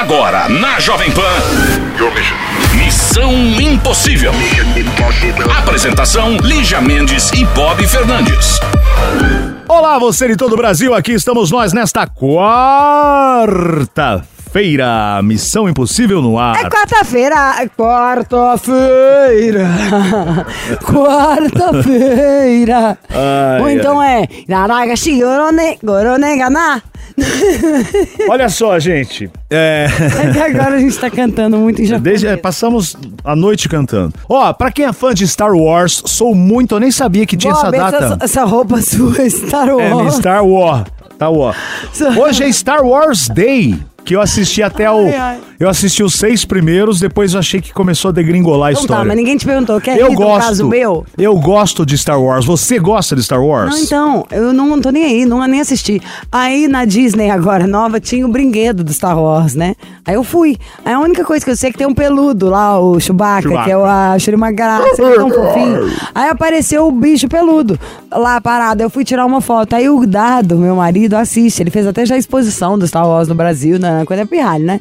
Agora, na Jovem Pan. Missão Impossível. Apresentação: Lígia Mendes e Bob Fernandes. Olá, você de todo o Brasil, aqui estamos nós nesta quarta-feira. Missão Impossível no ar. É quarta-feira, é quarta-feira, quarta-feira. Ou então é. Olha só, gente. É. Até agora a gente tá cantando muito em japonês. Desde, é, passamos a noite cantando. Ó, pra quem é fã de Star Wars, sou muito, eu nem sabia que tinha Bob, essa data. Essa, essa roupa sua é Star É, Wars. Star Wars. Star Wars. Hoje é Star Wars Day. Que eu assisti até o. Ai, ai. Eu assisti os seis primeiros, depois eu achei que começou a degringolar a Então história. tá, mas ninguém te perguntou, quer eu do gosto. caso meu? Eu gosto de Star Wars. Você gosta de Star Wars? Não, então, eu não tô nem aí, não nem assisti. Aí na Disney agora, nova, tinha o brinquedo do Star Wars, né? Aí eu fui. Aí a única coisa que eu sei é que tem um peludo lá, o Chewbacca, Chewbacca. que é o achei uma graça, ele é tão fofinho. Aí apareceu o bicho peludo lá parado. Eu fui tirar uma foto. Aí o Dado, meu marido, assiste. Ele fez até já a exposição do Star Wars no Brasil, na coisa pirralho, né?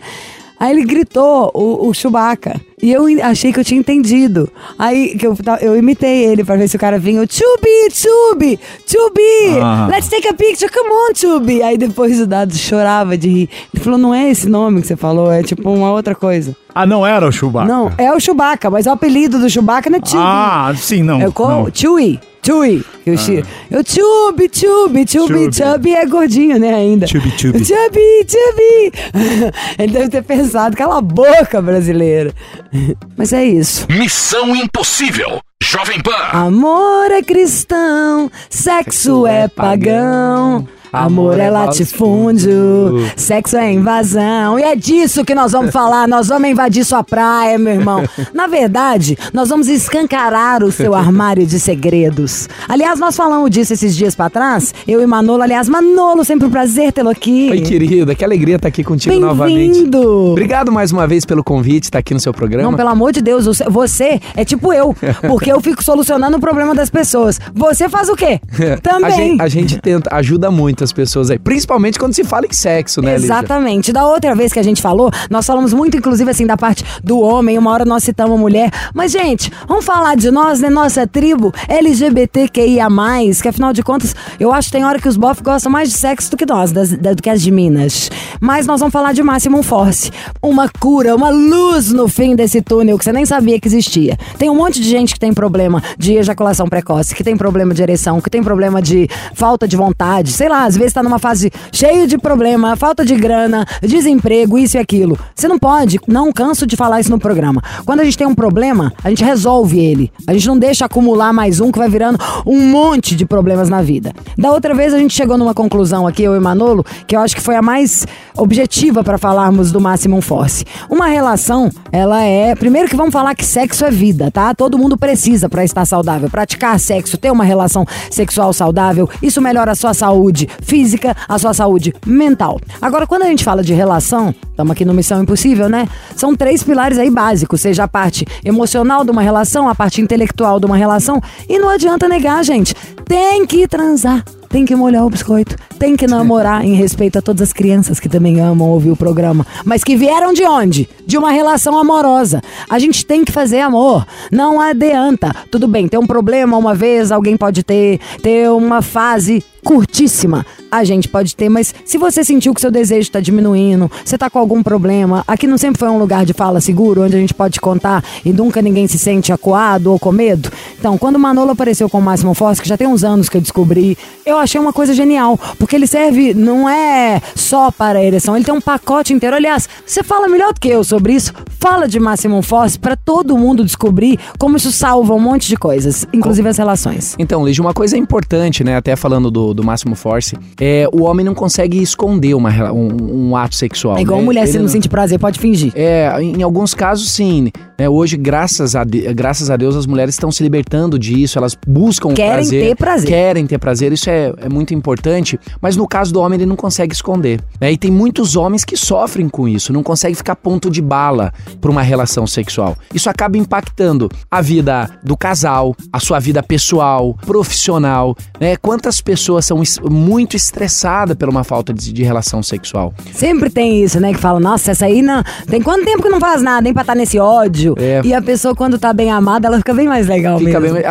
Aí ele gritou o, o Chewbacca. E eu achei que eu tinha entendido. Aí que eu, eu imitei ele pra ver se o cara vinha. Chubi, Chubi, Chubi, Ah. let's take a picture, come on, Chubi. Aí depois o Dado chorava de rir. Ele falou, não é esse nome que você falou, é tipo uma outra coisa. Ah, não era o Chewbacca? Não, é o Chewbacca, mas o apelido do Chewbacca não é Chubi. Ah, sim, não. É o qual? não. Ah. Chewie. Chewie. Eu, chi- eu Chubi, Chubi, Chubi, Chubby. Chubby é gordinho, né, ainda. Chubby, chubby. Chubby, Chubby. Ele deve ter pensado, cala a boca, brasileira. Mas é isso. Missão Impossível. Jovem Pan. Amor é cristão, sexo é pagão. Amor é latifúndio, sexo é invasão. E é disso que nós vamos falar. Nós vamos invadir sua praia, meu irmão. Na verdade, nós vamos escancarar o seu armário de segredos. Aliás, nós falamos disso esses dias pra trás. Eu e Manolo. Aliás, Manolo, sempre um prazer tê-lo aqui. Oi, querida, que alegria estar aqui contigo novamente. Bem-vindo. Obrigado mais uma vez pelo convite, estar aqui no seu programa. Não, pelo amor de Deus, você- é tipo eu, porque eu fico solucionando o problema das pessoas. Você faz o quê? A Também. gente, a gente tenta, ajuda muito as pessoas aí, principalmente quando se fala em sexo, né, Lígia? Exatamente. Da outra vez que a gente falou, nós falamos muito, inclusive, assim, da parte do homem. Uma hora nós citamos a mulher. Mas, gente, vamos falar de nós, né? Nossa tribo LGBTQIA, que afinal de contas, eu acho que tem hora que os bof gostam mais de sexo do que nós, das- da- do que as de Minas. Mas nós vamos falar de Máximo Force. Uma cura, uma luz no fim desse túnel que você nem sabia que existia. Tem um monte de gente que tem problema de ejaculação precoce, que tem problema de ereção, que tem problema de falta de vontade, sei lá, às vezes tá numa fase cheia de problema, falta de grana, desemprego, isso e aquilo. Você não pode, não canso de falar isso no programa. Quando a gente tem um problema, a gente resolve ele. A gente não deixa acumular mais um que vai virando um monte de problemas na vida. Da outra vez a gente chegou numa conclusão aqui, eu e Manolo, que eu acho que foi a mais objetiva para falarmos do Maximum Force. Uma relação, ela é. Primeiro que vamos falar que sexo é vida, tá? Todo mundo precisa para estar saudável. Praticar sexo, ter uma relação sexual saudável, isso melhora a sua saúde física, a sua saúde mental. Agora, quando a gente fala de relação, estamos aqui no Missão Impossível, né? São três pilares aí básicos, seja a parte emocional de uma relação, a parte intelectual de uma relação, e não adianta negar, gente. Tem que transar. Tem que molhar o biscoito, tem que namorar em respeito a todas as crianças que também amam ouvir o programa, mas que vieram de onde? De uma relação amorosa. A gente tem que fazer amor, não adianta. Tudo bem, tem um problema uma vez, alguém pode ter, ter uma fase curtíssima. A gente pode ter, mas se você sentiu que seu desejo está diminuindo, você tá com algum problema, aqui não sempre foi um lugar de fala seguro, onde a gente pode contar e nunca ninguém se sente acuado ou com medo. Então, quando o Manolo apareceu com o Máximo Force, que já tem uns anos que eu descobri, eu achei uma coisa genial, porque ele serve, não é só para a ereção, ele tem um pacote inteiro. Aliás, você fala melhor do que eu sobre isso, fala de Máximo Force para todo mundo descobrir como isso salva um monte de coisas, inclusive as relações. Então, Lígia, uma coisa importante, né? Até falando do, do Máximo Force, é o homem não consegue esconder uma, um, um ato sexual. É igual né? mulher, Ele se não, sentir prazer, pode fingir. É, em alguns casos sim. Né? Hoje, graças a, de- graças a Deus, as mulheres estão se libertando disso, elas buscam Querem prazer. ter prazer. Querem ter prazer, isso é, é muito importante. Mas no caso do homem, ele não consegue esconder. Né? E tem muitos homens que sofrem com isso, não conseguem ficar ponto de bala para uma relação sexual. Isso acaba impactando a vida do casal, a sua vida pessoal, profissional. Né? Quantas pessoas são muito estressadas por uma falta de, de relação sexual? Sempre tem isso, né? Que fala, nossa, essa aí não. Tem quanto tempo que não faz nada, hein? Pra estar nesse ódio. É. E a pessoa, quando tá bem amada, ela fica bem mais legal Fica mesmo. bem-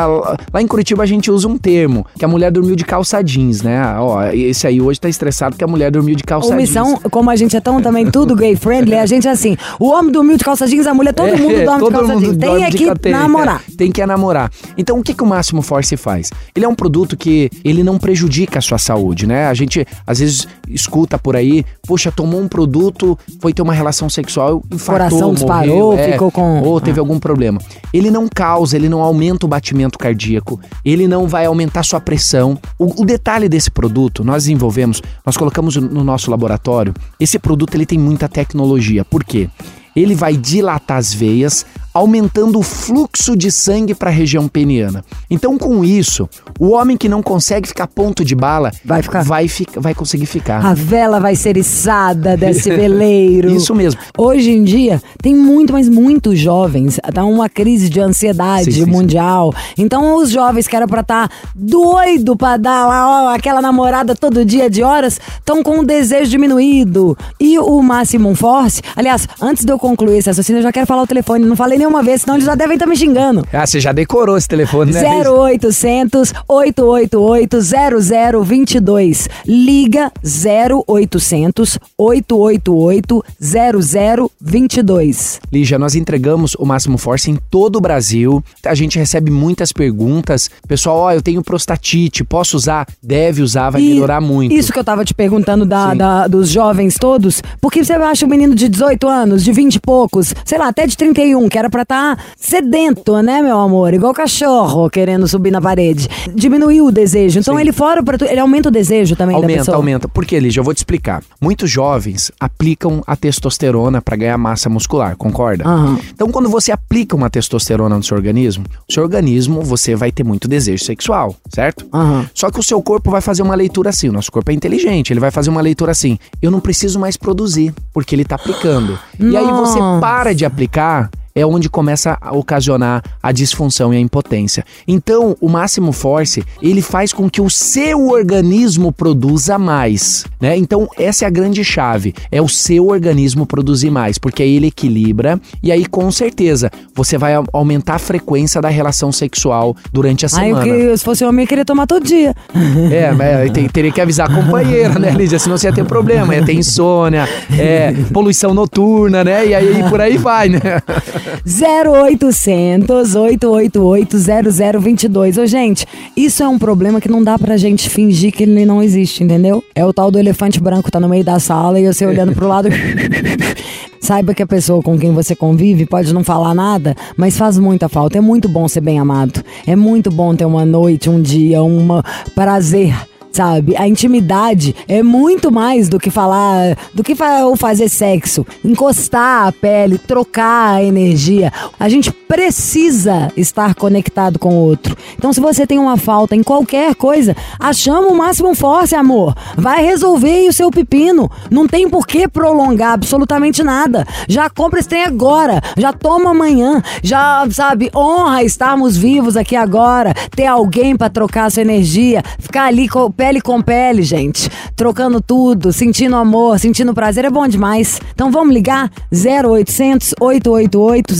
Lá em Curitiba a gente usa um termo, que a mulher dormiu de calça jeans, né? Ah, Ó, esse aí hoje tá estressado porque a mulher dormiu de calça Ou missão, jeans. como a gente é tão também tudo gay friendly, a gente é assim, o homem dormiu de calça jeans, a mulher, todo mundo É, dorme de todo calça mundo jeans. Tem dorme é de que tem, namorar. é, Tem que namorar. Então, o que, que o Máximo Force faz? Ele é um produto que ele não prejudica a sua saúde, né? A gente, às vezes, escuta por aí, poxa, tomou um produto, foi ter uma relação sexual, infartou, Coração disparou, morreu, é, ficou com- Ou teve algum problema. Ele não causa, ele não aumenta o batimento cardíaco, ele não vai aumentar sua pressão. O, o detalhe desse produto, nós desenvolvemos, nós colocamos no nosso laboratório, esse produto ele tem muita tecnologia. Por quê? Ele vai dilatar as veias, aumentando o fluxo de sangue para a região peniana. Então, com isso, o homem que não consegue ficar ponto de bala Vai ficar. vai, fica- vai conseguir ficar. A vela vai ser içada desse veleiro. Isso mesmo. Hoje em dia, tem muito, mas muitos jovens. Tá uma crise de ansiedade Sim, sim, sim. mundial. Então, os jovens que era pra estar doido pra dar lá, ó, aquela namorada todo dia de horas, estão com o desejo diminuído. E o Maximum Force, aliás, antes de eu concluir esse raciocínio, eu já quero falar o telefone. Não falei nenhuma vez, senão eles já devem estar me xingando. Ah, você já decorou esse telefone, né? 0800 888 0022. Liga 0800 888 0022. Lígia, nós entregamos o Máximo Force em todo o Brasil. A gente recebe muitas perguntas. Pessoal, ó, eu tenho prostatite, posso usar? Deve usar, vai E melhorar muito. Isso que eu tava te perguntando da, da- dos jovens todos. Por que você acha um menino de 18 anos, de 20 e poucos, sei lá, até de 31, que era pra estar sedento, né, meu amor? Igual cachorro querendo subir na parede. Diminuiu o desejo. Então Sim. ele fora pra tu, ele aumenta o desejo também da Aumenta, pessoa. aumenta. Por quê, Lígia? Eu vou te explicar. Muitos jovens aplicam a testosterona para ganhar massa muscular, concorda? Aham. Então, quando você aplica uma testosterona no seu organismo, o seu organismo, você vai ter muito desejo sexual, certo? Aham. Só que o seu corpo vai fazer uma leitura assim. O nosso corpo é inteligente, ele vai fazer uma leitura assim. Eu não preciso mais produzir, porque ele tá aplicando. E aí você para de aplicar. É onde começa a ocasionar a disfunção e a impotência. Então, o máximo force, ele faz com que o seu organismo produza mais, né? Então, essa é a grande chave, é o seu organismo produzir mais, porque aí ele equilibra e aí com certeza você vai au- aumentar a frequência da relação sexual durante a eu semana. que, se fosse homem, eu queria tomar todo dia. É, mas tem- teria que avisar a companheira, né, Lídia? Senão você ia ter problema, ia ter insônia, é, poluição noturna, né? E aí por aí vai, né? 0800 888 0022. Ô, gente, isso é um problema que não dá pra gente fingir que ele não existe, entendeu? É o tal do elefante branco, tá no meio da sala e você olhando pro lado. Saiba que a pessoa com quem você convive pode não falar nada, mas faz muita falta. É muito bom ser bem amado. É muito bom ter uma noite, um dia, um prazer sabe? A intimidade é muito mais do que falar, do que ou fazer sexo. Encostar a pele, trocar a energia. A gente precisa estar conectado com o outro. Então, se você tem uma falta em qualquer coisa, achamos o máximo force, amor. Vai resolver o seu pepino. Não tem por que prolongar absolutamente nada. Já compra esse trem agora. Já toma amanhã. Já, sabe, honra estarmos vivos aqui agora. Ter alguém pra trocar a sua energia. Ficar ali pele com pele, gente. Trocando tudo, sentindo amor, sentindo prazer. É bom demais. Então vamos ligar? 0800 888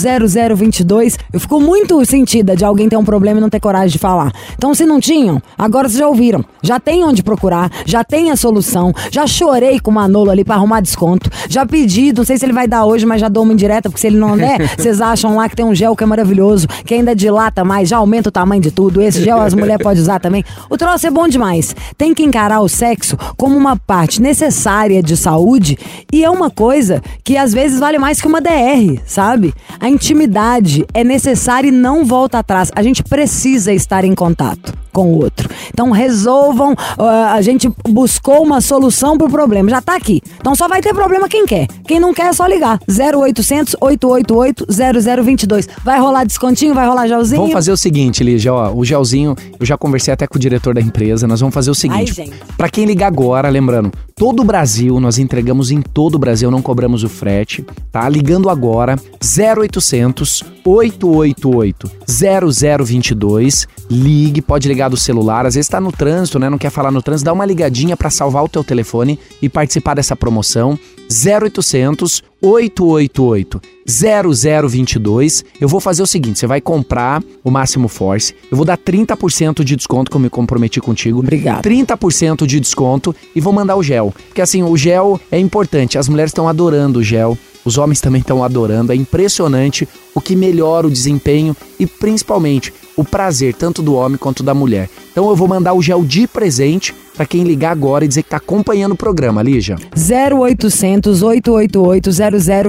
0022. Eu fico muito sentida de alguém ter um problema e não ter coragem de falar. Então, se não tinham, agora vocês já ouviram. Já tem onde procurar, já tem a solução. Já chorei com o Manolo ali pra arrumar desconto. Já pedi, não sei se ele vai dar hoje, mas já dou uma indireta, porque se ele não der, vocês acham lá que tem um gel que é maravilhoso, que ainda dilata mais, já aumenta o tamanho de tudo. Esse gel as mulheres podem usar também. O troço é bom demais. Tem que encarar o sexo como uma parte necessária de saúde e é uma coisa que às vezes vale mais que uma DR, sabe? A intimidade é necessária e não volta atrás. A gente precisa estar em contato. Com o outro. Então resolvam, ah, a gente buscou uma solução pro problema, já tá aqui. Então só vai ter problema quem quer. Quem não quer é só ligar. 0800 888 0022. Vai rolar descontinho, vai rolar gelzinho? Vamos fazer o seguinte, Lígia, ó, o gelzinho, eu já conversei até com o diretor da empresa, nós vamos fazer o seguinte. Pra quem ligar agora, lembrando, todo o Brasil, nós entregamos em todo o Brasil, não cobramos o frete, tá? Ligando agora, 0800 888 0022, ligue, pode ligar do celular, às vezes tá no trânsito, né, não quer falar no trânsito, dá uma ligadinha pra salvar o teu telefone e participar dessa promoção, 0800 888 0022. Eu vou fazer o seguinte: você vai comprar o Máximo Force. Eu vou dar 30% de desconto, que eu me comprometi contigo. Obrigado. 30% de desconto e vou mandar o gel. Porque assim, o gel é importante. As mulheres estão adorando o gel. Os homens também estão adorando. É impressionante o que melhora o desempenho e principalmente o prazer tanto do homem quanto da mulher. Então eu vou mandar o gel de presente para quem ligar agora e dizer que tá acompanhando o programa, Lígia. 0800 888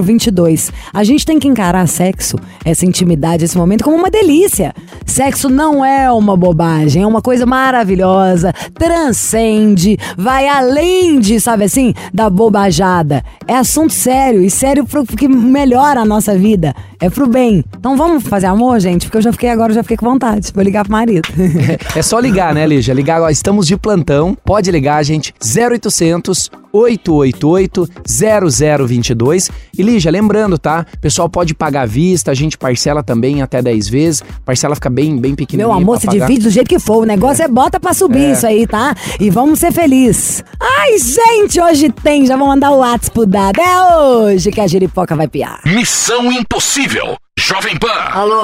0022. A gente tem que encarar sexo, essa intimidade, esse momento como uma delícia. Sexo não é uma bobagem, é uma coisa maravilhosa, transcende, vai além de, sabe assim, da bobajada. É assunto sério e sério pro que melhora a nossa vida. É pro bem. Então vamos fazer amor, gente? Porque eu já fiquei agora, já fiquei com vontade. Vou ligar pro marido. É só ligar, né, Lígia? Ligar agora. Estamos de plantão. Pode ligar, gente. 0800 888 0022. E Lígia, lembrando, tá? O pessoal pode pagar à vista, a gente parcela também até 10 vezes. Parcela fica bem, bem pequenininha. Meu amor, se divide do jeito que for. O negócio é, bota pra subir isso aí, tá? E vamos ser felizes. Ai, gente, hoje tem. Já vou mandar o WhatsApp pro Dado. É hoje que a giripoca vai piar. Missão Impossível. Jovem Pan. Alô?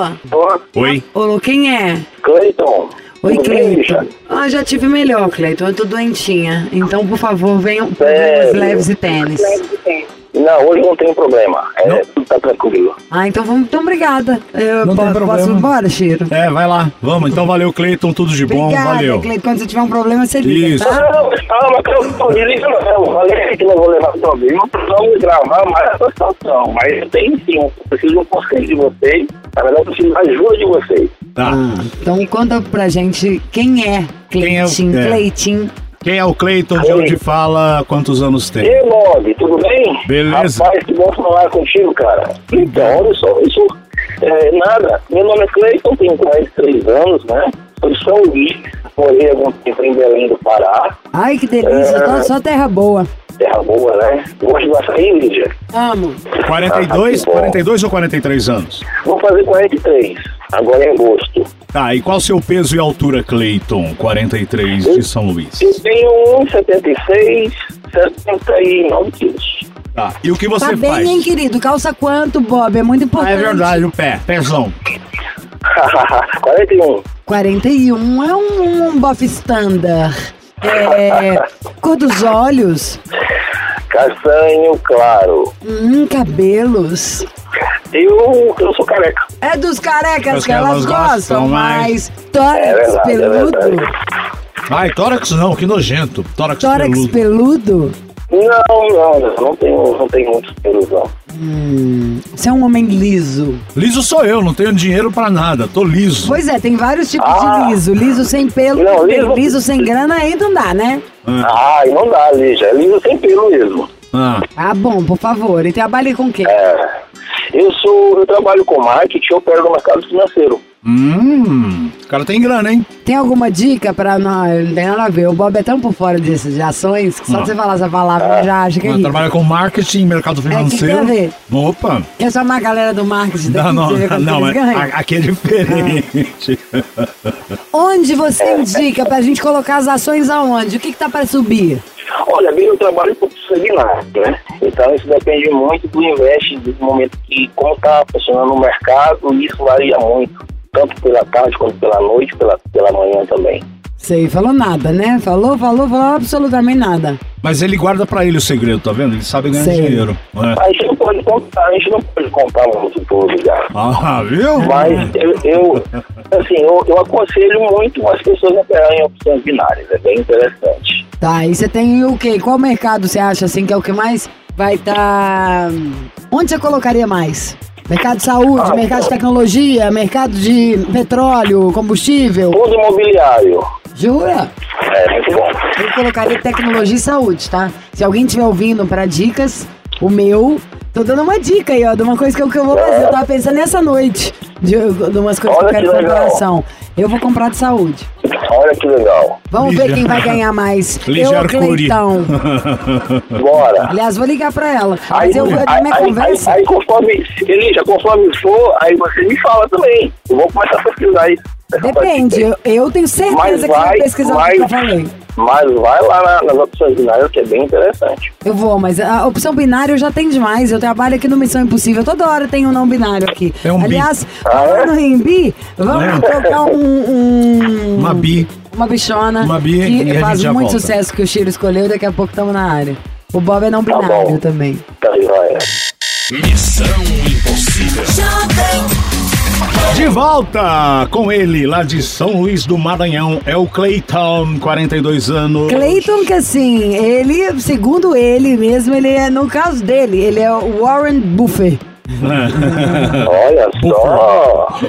Oi. Alô, quem é? Cleiton. Oi, Cleiton. Ah, já tive melhor, Cleiton. Eu tô doentinha. Então, por favor, venham por Sério? problemas leves e tênis. Não, hoje não tem problema. É, tudo tá tranquilo. Ah, então vamos. Então, obrigada. Eu Não tem po- problema. posso ir embora, Chiro? É, vai lá. Vamos. Então valeu, Cleiton. Tudo de bom. Obrigada, valeu. Cleiton. Quando você tiver um problema, você liga, Isso. tá? Não, calma, que eu tô não. Eu falei que não vou levar problema não gravar mais essa situação. Mas eu tenho sim, eu preciso de um conselho de vocês. Na verdade, eu preciso da ajuda de vocês. Tá. Ah, então conta pra gente quem é Quem é o- Cleitinho. é. Quem é o Cleiton? De onde fala? Quantos anos tem? E Bob, tudo bem? Beleza. Rapaz, que bom falar contigo, cara. Então, olha só, isso é nada. Meu nome é Cleiton, tenho 43 anos, né? Sou de São Luís, morei algum tempo em Belém do Pará. Ai, que delícia. É. Só terra boa. Terra boa, né? Gosto do açaí, Lídia? Amo. 42, Ah, que bom. 42 ou 43 anos? Vou fazer 43, agora em agosto. Tá, e qual seu peso e altura, Cleiton? 43 de São Luís. Eu tenho 1,76, 79 quilos. Tá. E o que você tá bem, faz? hein, querido? Calça quanto, Bob? É muito Ah, importante. é verdade, o pé. Pezão. 41. 41 é um, um bofe standard. É, cor dos olhos, Castanho claro. hum, cabelos. Eu, eu sou careca. É dos carecas que elas gostam gostam, mais. mas tórax É verdade, é peludo, verdade. Ai, tórax não, que nojento. Tórax, tórax peludo. peludo, Não, não, não, não tenho, não tenho muitos pelos, não. você é um homem liso. Liso sou eu, não tenho dinheiro pra nada, tô liso. Pois é, tem vários tipos Ah. de liso. Liso sem pelo, Não, liso... liso- sem grana, aí não dá, né? Ai, não dá, Lígia. É liso sem pelo mesmo. Ah, Ah, bom, por favor. E trabalha com o quê? É. Eu sou, eu trabalho com marketing, eu opero no mercado financeiro. Hum, o cara tem grana, hein? Tem alguma dica pra nós? Não tem nada a ver. O Bob é tão por fora desses de ações que só de você falar essa palavra já acha que é rico. trabalha com marketing, mercado que tem financeiro. a ver? Opa! Quer chamar a galera do marketing daqui Não, não, não, é- aqui é diferente. Onde você indica pra gente colocar as ações aonde? O que que tá pra subir? Olha, bem, eu trabalho com seminário, né? Então isso depende muito do investe, do momento que, como está funcionando o mercado, isso varia muito, tanto pela tarde quanto pela noite, pela, pela manhã também. Sei, falou nada, né? Falou, falou, falou absolutamente nada. Mas ele guarda pra ele o segredo, tá vendo? Ele sabe ganhar Sei. dinheiro. É. A gente não pode contar, a gente não pode contar muito por lugar. Ah, viu? Mas eu, eu, assim, eu, eu aconselho muito as pessoas a operarem em opções binárias, é bem interessante. Tá, e você tem o quê? Qual mercado você acha assim que é o que mais vai estar. Onde você colocaria mais? Mercado de saúde, Ah, mercado de tecnologia, mercado de petróleo, combustível. Tudo imobiliário. Jura? É, muito bom. Eu colocaria tecnologia e saúde, tá? Se alguém estiver ouvindo pra dicas, o meu. Tô dando uma dica aí, ó, de uma coisa que eu, que eu vou fazer. Eu tava pensando nessa noite. De, de umas coisas Olha que eu quero que pra legal. coração. Eu vou comprar de saúde. Olha que legal. Vamos ver quem vai ganhar mais. Lígia eu ou Arcuri. Cleitão? Bora. Aliás, vou ligar pra ela. Aí, Mas eu, aí, na minha aí, conversa. aí, aí, conforme, Elija, conforme for, aí você me fala também. Eu vou começar a pesquisar isso. Depende, eu, eu tenho certeza Mas que você vai vai, pesquisar o vai. que eu falei. Mas vai lá na- nas opções binárias, que é bem interessante. Eu vou, mas a opção binária eu já tenho demais. Eu trabalho aqui no Missão Impossível. Toda hora tem um não binário aqui. É um bi. Aliás, Ah, falando em bi, vamos É. trocar um, um- Uma bi. Uma bichona Uma bi e a que gente faz já muito volta. sucesso que o Chiro escolheu. Daqui a pouco estamos na área. O Bob é não Tá binário bom. também. Tá joia. Missão Impossível. De volta com ele, lá de São Luís do Maranhão, é o Clayton, 42 anos. Clayton, que assim, ele, segundo ele mesmo, ele é, no caso dele, ele é o Warren Buffett. Olha só.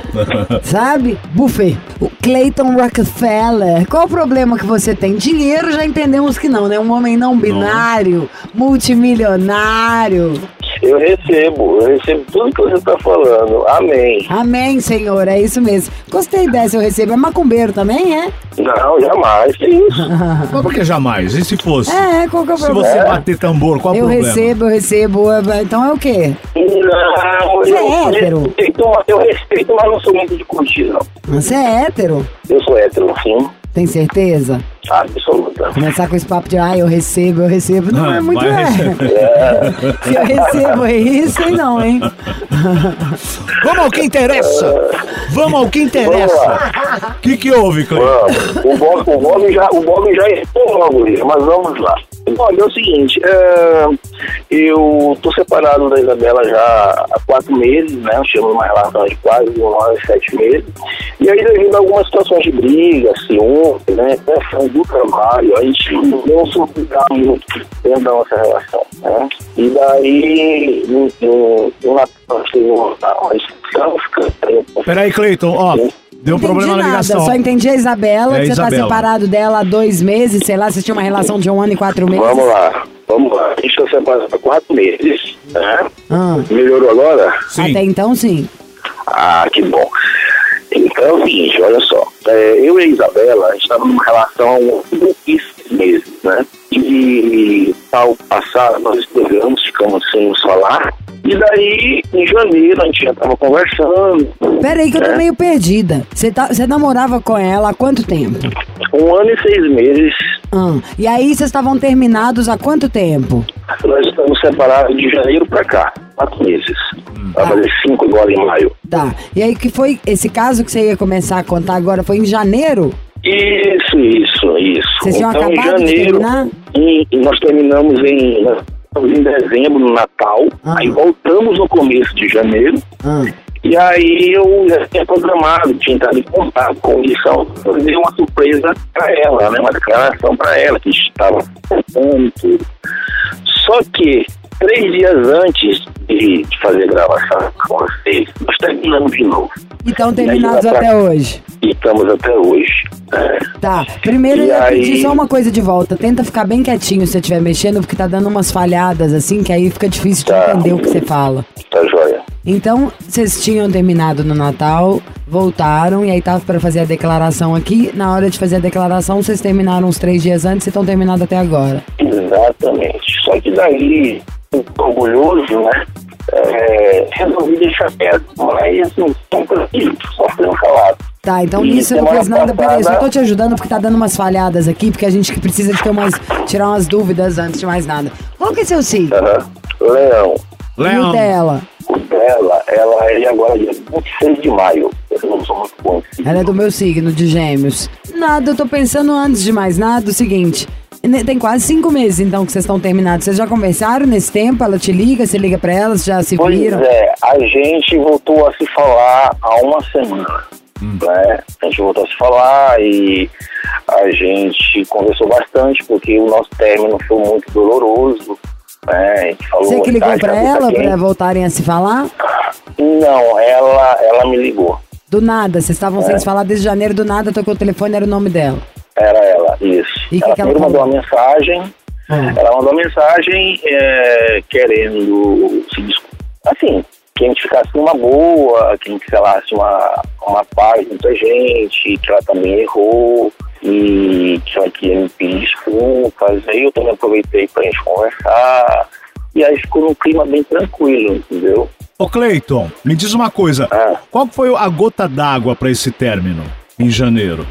Sabe? Buffet. O Clayton Rockefeller. Qual o problema que você tem? Dinheiro já entendemos que não, né? Um homem não binário, multimilionário. Eu recebo, eu recebo tudo que você tá falando. Amém. Amém, Senhor. É isso mesmo. Gostei dessa, eu recebo. É macumbeiro também, é? Não, jamais. Que isso? Mas por que jamais? E se fosse? É, qual que é o Se problema? você bater tambor, qual o Eu problema? recebo, eu recebo. é, Então é o quê? Não, Você é eu hétero? respeito, eu respeito, mas não sou muito de curtir, não. Você é hétero? Eu sou hétero, sim. Tem certeza? Absoluta. Começar com esse papo de, ah, eu recebo, eu recebo. Não, Ah, é muito é. Se eu recebo é isso, aí não, hein? Vamos ao que interessa! Vamos ao que interessa! lá. O que que houve? Vamos. O Bob, o Bob já, o Bob já errou logo, mas vamos lá. Olha, é o seguinte, é, eu tô separado da Isabela já há quatro meses, né? Tínhamos uma relação de quase um ano e sete meses. E aí, devido a algumas situações de briga, ciúme, né? Pressão do trabalho, a gente não suportar muito dentro da nossa relação, né? E daí, no, no, no Natal, teve uma ficando- Peraí, Clayton, ó, deu um problema na nada, ligação. só entendi a Isabela, É, que você tá Isabela. separado dela há dois meses, sei lá, vocês tinham uma relação de um ano e quatro meses. Vamos lá, vamos lá. A gente está separado há quatro meses, né? Ah, Melhorou agora? Sim. Até então, sim. Ah, que bom. Então é o seguinte, olha só. É, eu e a Isabela, estava numa relação pouquíssimos meses, né? E ao passar, nós escrevemos, ficamos sem nos falar. E daí, em janeiro, a gente já estava conversando. Pera aí que eu tô né? meio perdida. Você tá, namorava com ela há quanto tempo? Um ano e seis meses, Ah, e aí vocês estavam terminados há quanto tempo? nós estamos separados de janeiro para cá, quatro meses. Vai fazer cinco agora em maio. Tá. E aí que foi esse caso que você ia começar a contar agora? Foi em janeiro? Isso, isso, isso. Vocês então, em janeiro, em- nós terminamos em, nós em dezembro, no Natal. Ah. Aí voltamos no começo de janeiro. Ah, E aí eu já tinha programado, tinha entrado em contato com missão, fazer uma surpresa para ela, né? Uma declaração para ela, que estava contando tudo. Só que três dias antes de, fazer a gravação com vocês, nós terminamos de novo. então terminados aí, até hoje. E estamos até hoje. né? Tá. Primeiro E eu ia aí- pedir só uma coisa de volta. Tenta ficar bem quietinho se você estiver mexendo, porque tá dando umas falhadas assim, que aí fica difícil de Tá. entender o que você fala. Tá joia. Então, vocês tinham terminado no Natal, voltaram e aí tava pra fazer a declaração aqui. Na hora de fazer a declaração, vocês terminaram uns três dias antes e estão terminados até agora. Exatamente. Só que daí, orgulhoso, né? É, resolvi deixar quieto, mas não tão tranquilo, só um calado. Tá, então E nisso eu não semana fiz nada. Peraí, eu só tô te ajudando porque tá dando umas falhadas aqui, porque a gente que precisa de ter umas, tirar umas dúvidas antes de mais nada. Qual que é seu signo? Aham. Leão, E o Leão, dela? o dela, ela é agora dia 26 de maio. Eu não sou muito bom. Ela é do meu signo, de gêmeos. Nada, eu tô pensando antes de mais nada o seguinte. Ne- Tem quase cinco meses, então, que vocês estão terminados. Vocês já conversaram nesse tempo? Ela te liga, você liga pra ela, vocês já se Pois viram? é, a gente voltou a se falar há uma semana. Né? A gente voltou a se falar e a gente conversou bastante, porque o nosso término foi muito doloroso. Né? A gente falou Você que ligou "Ai, pra cabeça ela quente". pra voltarem a se falar? Não, ela, ela me ligou. Do nada, vocês estavam É. sem se falar desde janeiro, do nada tocou o telefone, era o nome dela. Era ela, isso. E ela que primeiro mandou uma mensagem. Ah. Ela mandou uma mensagem é, querendo se desculpar. Assim, que a gente ficasse numa boa, que a gente falasse uma, uma paz muita gente, que ela também errou e que ela queria me pedir desculpas. Aí eu também aproveitei pra gente conversar. E aí ficou num clima bem tranquilo, entendeu? Ô Cleiton, me diz uma coisa. Ah. Qual foi a gota d'água pra esse término em janeiro?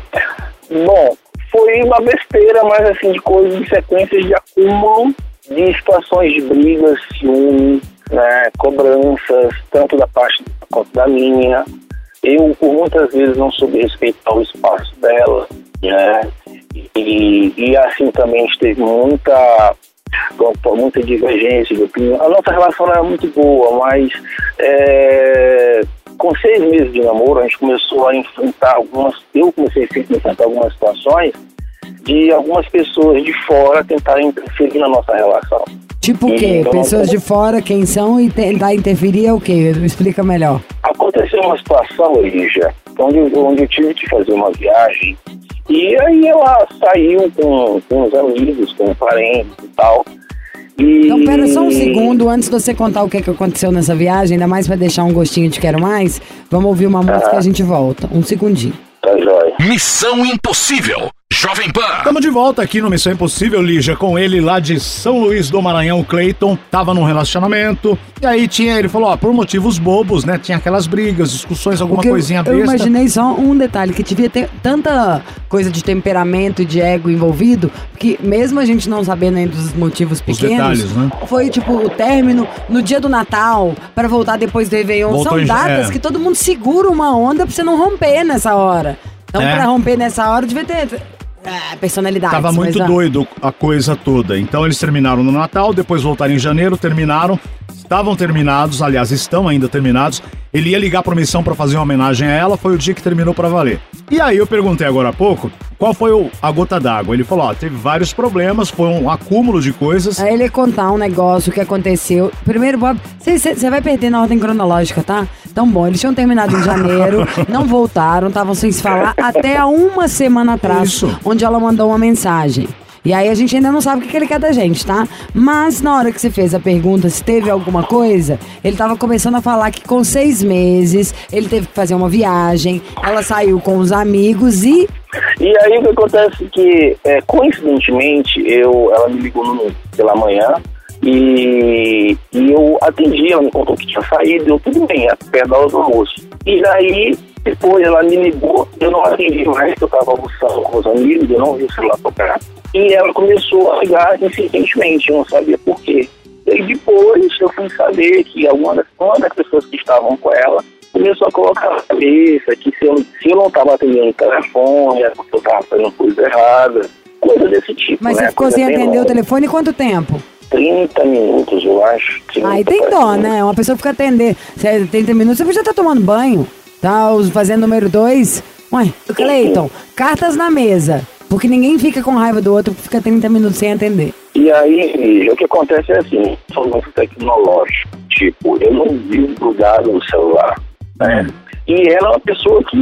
Bom, foi uma besteira, mas assim, de coisas, de sequências de acúmulo de situações de brigas, ciúme, né, cobranças, tanto da parte quanto da minha. Eu, por muitas vezes, não soube respeitar o espaço dela, né, e, e assim também a gente teve muita muita divergência de opinião. A nossa relação era muito boa, mas é, com seis meses de namoro a gente começou a enfrentar algumas, eu comecei a enfrentar algumas situações de algumas pessoas de fora tentarem interferir na nossa relação. Tipo o quê? Então, Pessoas de fora, quem são e tentar interferir é o quê? Explica melhor. Aconteceu uma situação, Lígia, onde, onde eu tive que fazer uma viagem e aí ela saiu com, com os amigos, com parentes e tal. E... Então, pera só um segundo, antes de você contar o que, que aconteceu nessa viagem, ainda mais pra deixar um gostinho de quero mais, vamos ouvir uma música e a gente volta. Um segundinho. Tá jóia. Missão Impossível. Jovem Pan. Estamos de volta aqui no Missão Impossível, Lígia, com ele lá de São Luís do Maranhão, o Cleiton, tava num relacionamento, e aí tinha, ele falou, ó, por motivos bobos, né, tinha aquelas brigas, discussões, alguma Porque eu- coisinha eu, besta. imaginei só um detalhe, que devia ter tanta coisa de temperamento e de ego envolvido, que mesmo a gente não sabendo ainda dos motivos Os pequenos, detalhes, né? foi tipo o término no dia do Natal, pra voltar depois do Réveillon. Voltou São em- datas é. que todo mundo segura uma onda pra você não romper nessa hora. Então, É. pra romper nessa hora, devia ter ah, personalidade. Tava muito doido a coisa toda. Então eles terminaram no Natal, depois voltaram em janeiro, terminaram. Estavam terminados, aliás, estão ainda terminados. Ele ia ligar pra missão pra fazer uma homenagem a ela, foi o dia que terminou pra valer. E aí eu perguntei agora há pouco qual foi o- a gota d'água. Ele falou: ó, teve vários problemas, foi um acúmulo de coisas. Aí ele ia contar um negócio que aconteceu. Primeiro, Bob, você vai perder na ordem cronológica, tá? Então, bom, eles tinham terminado em janeiro, não voltaram, estavam sem se falar até há uma semana atrás, Isso. onde ela mandou uma mensagem. E aí a gente ainda não sabe o que que ele quer da gente, tá? Mas na hora que você fez a pergunta se teve alguma coisa, ele tava começando a falar que com seis meses ele teve que fazer uma viagem, ela saiu com os amigos e E aí o que acontece que, é, coincidentemente, eu, ela me ligou no, pela manhã e, e eu atendi, ela me contou que tinha saído, eu tudo bem, é perto da hora do almoço. E aí, depois ela me ligou, eu não atendi mais, eu estava almoçando com os amigos, eu não vi o celular tocar. E ela começou a ligar insistentemente, eu não sabia por quê. E depois eu fui saber que alguma das, uma das pessoas que estavam com ela começou a colocar na cabeça que se eu, se eu não estava atendendo o telefone, era porque eu estava fazendo coisa errada, coisa desse tipo. mas né? você ficou Coisa sem atender o telefone quanto tempo? 30 minutos, eu acho. 30, Aí tem parece dó, muito. né? Uma pessoa fica tem 30 minutos, você podia estar tomando banho. Tá fazendo número dois. Ué, Cleiton, cartas na mesa. Porque ninguém fica com raiva do outro fica 30 minutos sem atender. E aí, o que acontece é assim, sou muito tecnológico. Tipo, eu não vivo grudado no celular, né? E ela é uma pessoa que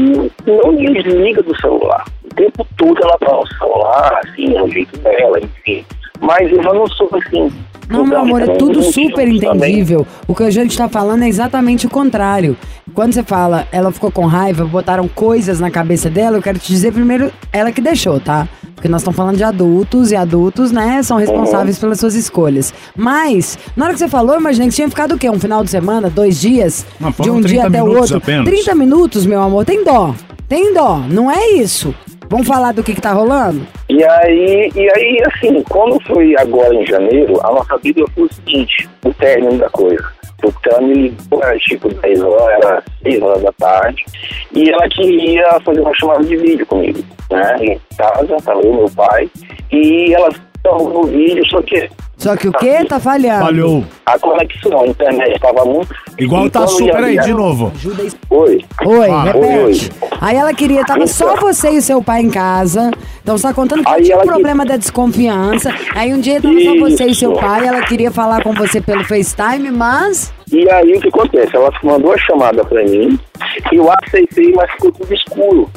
não desliga do celular. O tempo todo ela tá no celular, assim, é o jeito dela, enfim. Mas eu não sou assim. Não, meu amor, é Então, tudo super entendível. O que a gente tá falando é exatamente o contrário. Quando você fala, ela ficou com raiva, botaram coisas na cabeça dela, eu quero te dizer primeiro, ela que deixou, tá? Porque nós estamos falando de adultos e adultos, né, são responsáveis pelas suas escolhas. Mas, na hora que você falou, eu imaginei que tinha ficado o quê? Um final de semana, dois dias? Não, de um dia 30 até o outro? apenas. 30 minutos, meu amor, tem dó. Tem dó, não é isso. Vamos falar do que que tá rolando? E aí, e aí, assim, quando foi agora em janeiro, a nossa briga foi o seguinte, o término da coisa. Porque ela me ligou, era tipo 10 horas, era 6 horas da tarde, e ela queria fazer uma chamada de vídeo comigo, né? Em casa, tava eu meu pai, e ela estamos no vídeo, só que Só que o quê? Tá falhando. Falhou. a conexão, a internet estava muito. Igual tá Então, super aí, de novo. Oi. Oi, Ah, repete. oi. Aí ela queria, tava só você e o seu pai em casa. Então você tá contando que Aí tinha o ela problema da desconfiança. Aí um dia tava só você e seu Isso. pai, ela queria falar com você pelo FaceTime, mas. E aí o que acontece? Ela mandou a chamada pra mim, eu aceitei, mas ficou tudo escuro.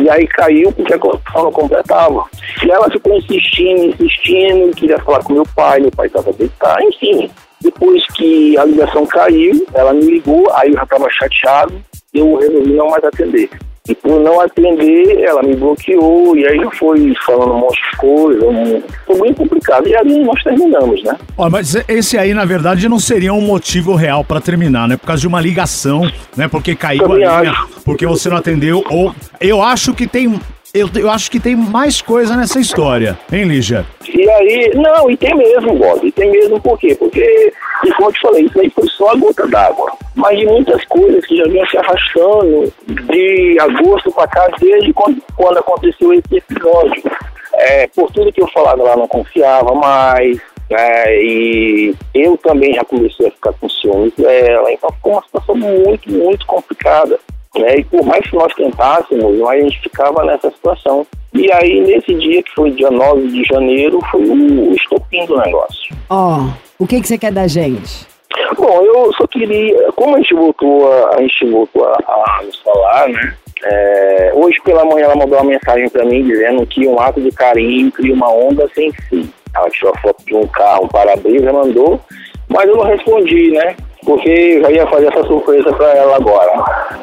E aí caiu porque a conexão não completava. E ela ficou insistindo, insistindo, queria falar com meu pai, meu pai estava deitado, enfim. Depois que a ligação caiu, ela me ligou, aí eu já estava chateado, eu resolvi não mais atender. E por não atender, ela me bloqueou, e aí já foi falando um monte de coisa, um... foi bem complicado. E ali nós terminamos, né? Ó, mas esse aí, na verdade, não seria um motivo real pra terminar, né? Por causa de uma ligação, né? Porque caiu a linha, acho. porque você não atendeu, ou... Eu acho que tem... Eu, eu acho que tem mais coisa nessa história, hein, Lígia? E aí, não, e tem mesmo, Bob, e tem mesmo por quê? Porque, como eu te falei, isso aí foi só a gota d'água. Mas de muitas coisas que já vinham se arrastando de agosto para cá, desde quando, quando aconteceu esse episódio. É, por tudo que eu falava, ela não confiava mais, é, e eu também já comecei a ficar com ciúmes dela, então ficou uma situação muito, muito complicada. Né? E por mais que nós tentássemos, a gente ficava nessa situação. E aí, nesse dia, que foi dia 9 de janeiro, foi o estopim do negócio. Ó, o que, que você quer da gente? Bom, eu só queria, como a gente voltou a, a gente voltou a, a nos falar, né? É, hoje pela manhã ela mandou uma mensagem para mim dizendo que um ato de carinho cria uma onda sem fim. Ela tirou a foto de um carro, um para-brisa, mandou, mas eu não respondi, né? Porque eu já ia fazer essa surpresa para ela agora.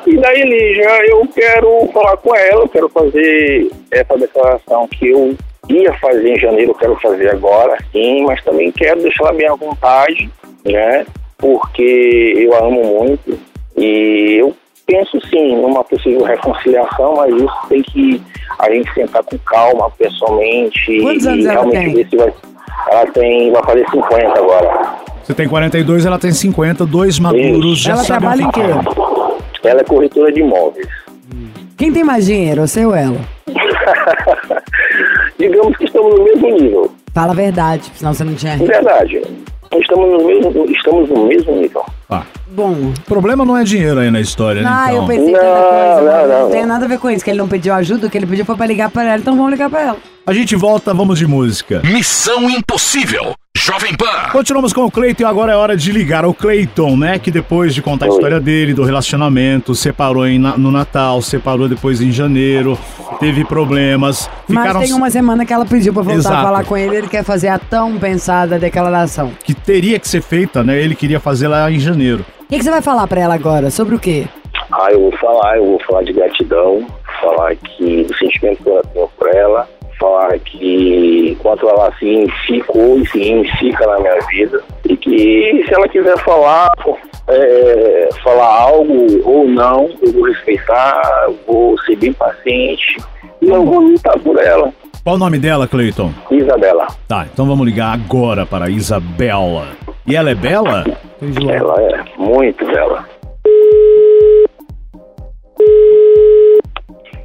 E daí, Lígia, eu quero falar com ela, eu quero fazer essa declaração que eu ia fazer em janeiro, eu quero fazer agora, sim, mas também quero deixar ela bem à vontade, né? Porque eu a amo muito e eu penso sim numa possível reconciliação, mas isso tem que a gente sentar com calma, pessoalmente, Quantos e ela realmente tem? ver se vai. Ela tem, vai fazer 50 agora. Você tem 42, ela tem 50, dois maduros, já ela trabalha o em que quê? é. Ela é corretora de imóveis. Quem tem mais dinheiro, você ou ela? Digamos que estamos no mesmo nível. Fala a verdade, senão você não tinha. De verdade. Estamos no mesmo, estamos no mesmo nível. Tá. Bom. O problema não é dinheiro aí na história, né? Ah, então. eu pensei Não, tanta coisa. não, mas não, não tem não. nada a ver com isso, que ele não pediu ajuda, o que ele pediu foi pra ligar pra ela, então vamos ligar pra ela. A gente volta, vamos de música. Missão Impossível. Jovem Pan. Continuamos com o Cleiton e agora é hora de ligar ao Cleiton, né? Que depois de contar a história dele, do relacionamento, separou em no Natal, separou depois em janeiro, teve problemas. Mas tem uma semana que ela pediu pra voltar Exato. a falar com ele, ele quer fazer a tão pensada declaração. que teria que ser feita, né? Ele queria fazer lá em janeiro. O que, que você vai falar pra ela agora? Sobre o quê? Ah, eu vou falar, eu vou falar de gratidão, falar que do sentimento que eu tenho por ela, falar que enquanto ela se ficou e se fica na minha vida, e que se ela quiser falar, é, falar algo ou não, eu vou respeitar, vou ser bem paciente e eu vou lutar por ela. Qual o nome dela, Cleiton? Isabela, Tá, então vamos ligar agora para a Isabela. E ela é bela? ela é muito bela.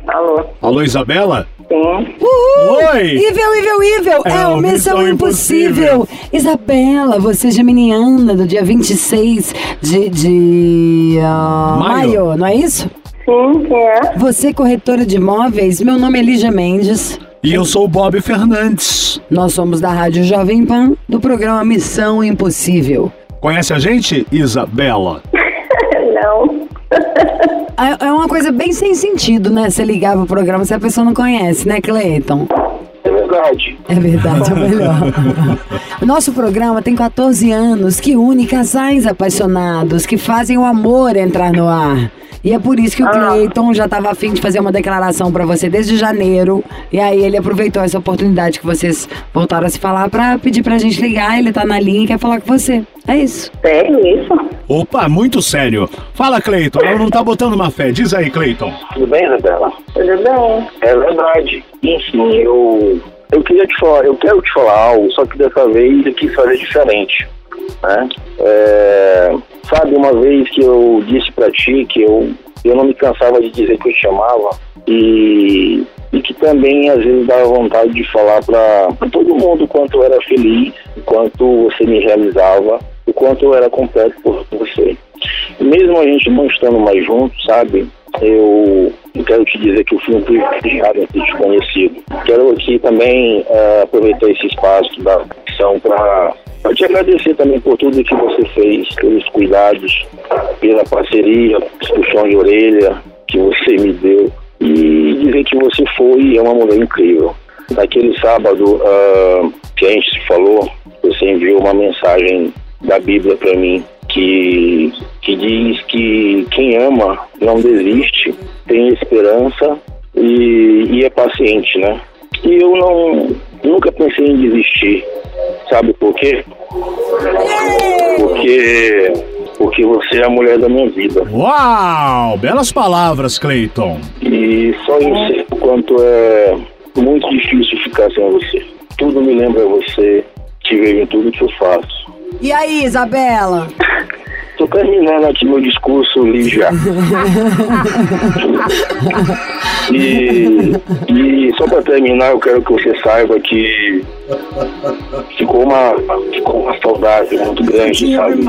Alô? Alô, Isabela? Sim. Oi! Ível, Ível, Ível! É, É o Missão Missão Impossível! Isabela, você é geminiana do dia 26 de, de ah, Maio. maio, não é isso? Sim, é. Você é corretora de imóveis, meu nome é Lígia Mendes. E eu sou o Bob Fernandes. Nós somos da Rádio Jovem Pan, do programa Missão Impossível. Conhece a gente, Isabela? Não. É é uma coisa bem sem sentido, né? Você ligar pro programa se a pessoa não conhece, né, Cleiton? É verdade. É verdade, é o melhor. nosso programa tem 14 anos que une casais apaixonados que fazem o amor entrar no ar. E é por isso que o Cleiton já estava afim de fazer uma declaração pra você desde janeiro. E aí ele aproveitou essa oportunidade que vocês voltaram a se falar pra pedir pra gente ligar. Ele tá na linha e quer falar com você. É isso. Sério isso? Opa, muito sério. Fala, Cleiton, ela não tá botando uma fé. Diz aí, Cleiton. Tudo bem, Isabela? Tudo bem. É verdade. Enfim, eu, eu queria te falar, eu quero te falar algo, só que dessa vez eu quis fazer diferente. Né? É, sabe, uma vez que eu disse pra ti que eu, eu não me cansava de dizer que eu te amava, e, e que também às vezes dava vontade de falar para todo mundo quanto eu era feliz, o quanto você me realizava, o quanto eu era completo por você. Mesmo a gente não estando mais juntos, sabe? Eu quero te dizer que eu fui um privilegiado em ter te conhecido. Quero aqui também uh, aproveitar esse espaço da ação para te agradecer também por tudo que você fez, pelos cuidados, pela parceria, puxão de orelha que você me deu e dizer que você foi é uma mulher incrível. Naquele sábado uh, que a gente se falou, você enviou uma mensagem da Bíblia para mim que, que diz que quem ama não desiste, tem esperança e, e é paciente, né? E eu não nunca pensei em desistir. Sabe por quê? Porque porque você é a mulher da minha vida. Uau! Belas palavras, Clayton. E só em sei o quanto é muito difícil ficar sem você. Tudo me lembra você, te vejo em tudo que eu faço. E aí, Isabela? Tô terminando aqui meu discurso, Lígia. e, e só para terminar, eu quero que você saiba que ficou uma, ficou uma saudade muito grande, sabe?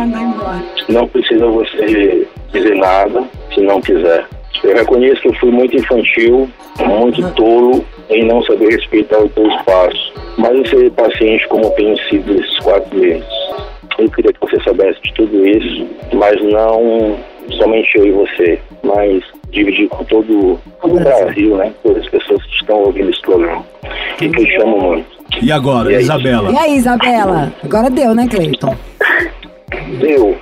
Não precisa você dizer nada se não quiser. Eu reconheço que eu fui muito infantil, muito tolo em não saber respeitar o teu espaço. Mas eu serei paciente como tenho sido esses quatro meses. Eu queria que você soubesse de tudo isso, mas não somente eu e você, mas dividir com todo, todo o Brasil, né? Todas as pessoas que estão ouvindo esse programa. E que eu chamo muito. E agora, E aí? Isabela? E aí, Isabela? Agora deu, né, Cleiton? Eu,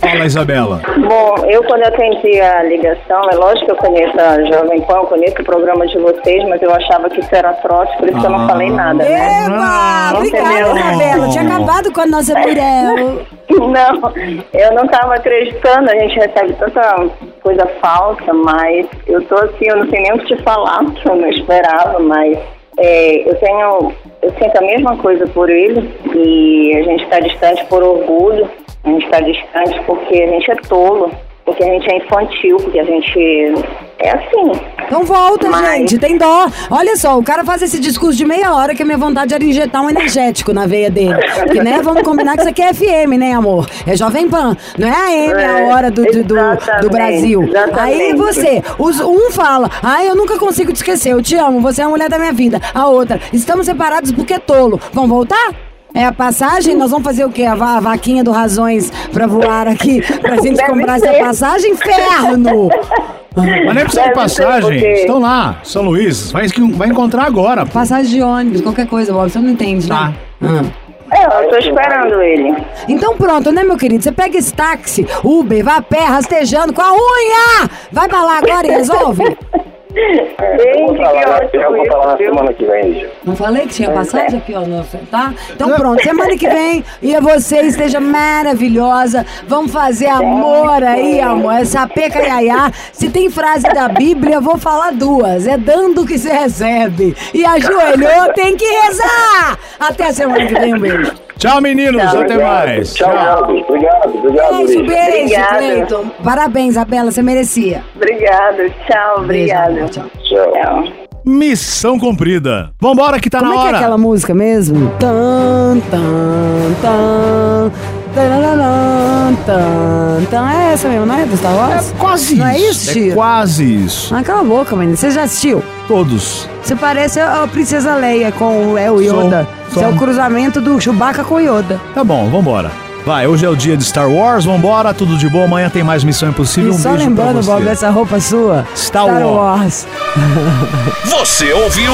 Fala, Isabela. Bom, eu quando atendi a ligação, é lógico que eu conheço a Jovem Pan, eu conheço o programa de vocês, mas eu achava que isso era trote, por isso que eu não falei nada, né? Eba! Obrigada, Entendeu? Isabela. Tinha acabado com a nossa mulher. Não, eu não estava acreditando, a gente recebe tanta coisa falsa, mas eu tô assim, eu não sei nem o que te falar, que eu não esperava, mas é, eu tenho, eu sinto a mesma coisa por ele e a gente está distante por orgulho, a gente está distante porque a gente é tolo, porque a gente é infantil, porque a gente é assim. Então volta, Mas- gente. Tem dó. Olha só, o cara faz esse discurso de meia hora que a minha vontade era injetar um energético na veia dele. Porque, né, vamos combinar que isso aqui é FM, né, amor? É Jovem Pan. Não é AM a É, hora do, do, do, do Brasil. exatamente. Aí você, os, um fala, ai, eu nunca consigo te esquecer, eu te amo, você é a mulher da minha vida. A outra, estamos separados porque é tolo. Vão voltar? É a passagem? Nós vamos fazer o quê? A, va- a vaquinha do Razões pra voar aqui, pra gente Deve comprar ser. essa passagem? Inferno! Mas nem precisa de passagem. ser Estão lá, São Luís. Vai, vai encontrar agora. Passagem de ônibus, qualquer coisa, Bob, você não entende, Tá. né? Ah. É, eu tô esperando ele. Então pronto, né, meu querido? Você pega esse táxi, Uber, vai a pé, rastejando com a unha! Vai pra lá agora e resolve. eu vou falar, que na- eu vou falar na semana que vem, Lígia. Não falei que tinha passagem aqui, ó, no, tá? Então pronto, semana que vem e você esteja maravilhosa. Vamos fazer amor aí, amor. Essa peca iaiá. Se tem frase da Bíblia, eu vou falar duas. É dando que se recebe. E ajoelhou, tem que rezar. Até semana que vem, um beijo. Tchau, meninos. Até mais. Tchau, obrigado. Obrigado, obrigado, Beijo, beijo, Obrigada. Cleiton. Parabéns, Isabela, você merecia. Obrigada, tchau, obrigada. Beijo, tchau. Tchau. Tchau. Missão cumprida. Vambora que tá Como na é é hora. aquela música mesmo? Tan, tan, tan. tarararã, Tan, tan. É essa mesmo, não é? Do Star Wars? É quase Não é isso. isso, É quase isso. Ah, cala a boca, menina. Você já assistiu? Todos. Você parece a Princesa Leia com o, é, o Yoda. Sou- Isso é o cruzamento do Chewbacca com o Yoda. Tá bom, vambora. Vai, hoje é o dia de Star Wars, vambora, tudo de bom. Amanhã tem mais Missão Impossível. E um só beijo lembrando, pra você. Bob, essa roupa sua. Star Wars. Você ouviu?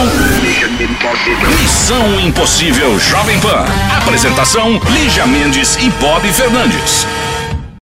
Missão Impossível Jovem Pan. Apresentação: Lígia Mendes e Bob Fernandes.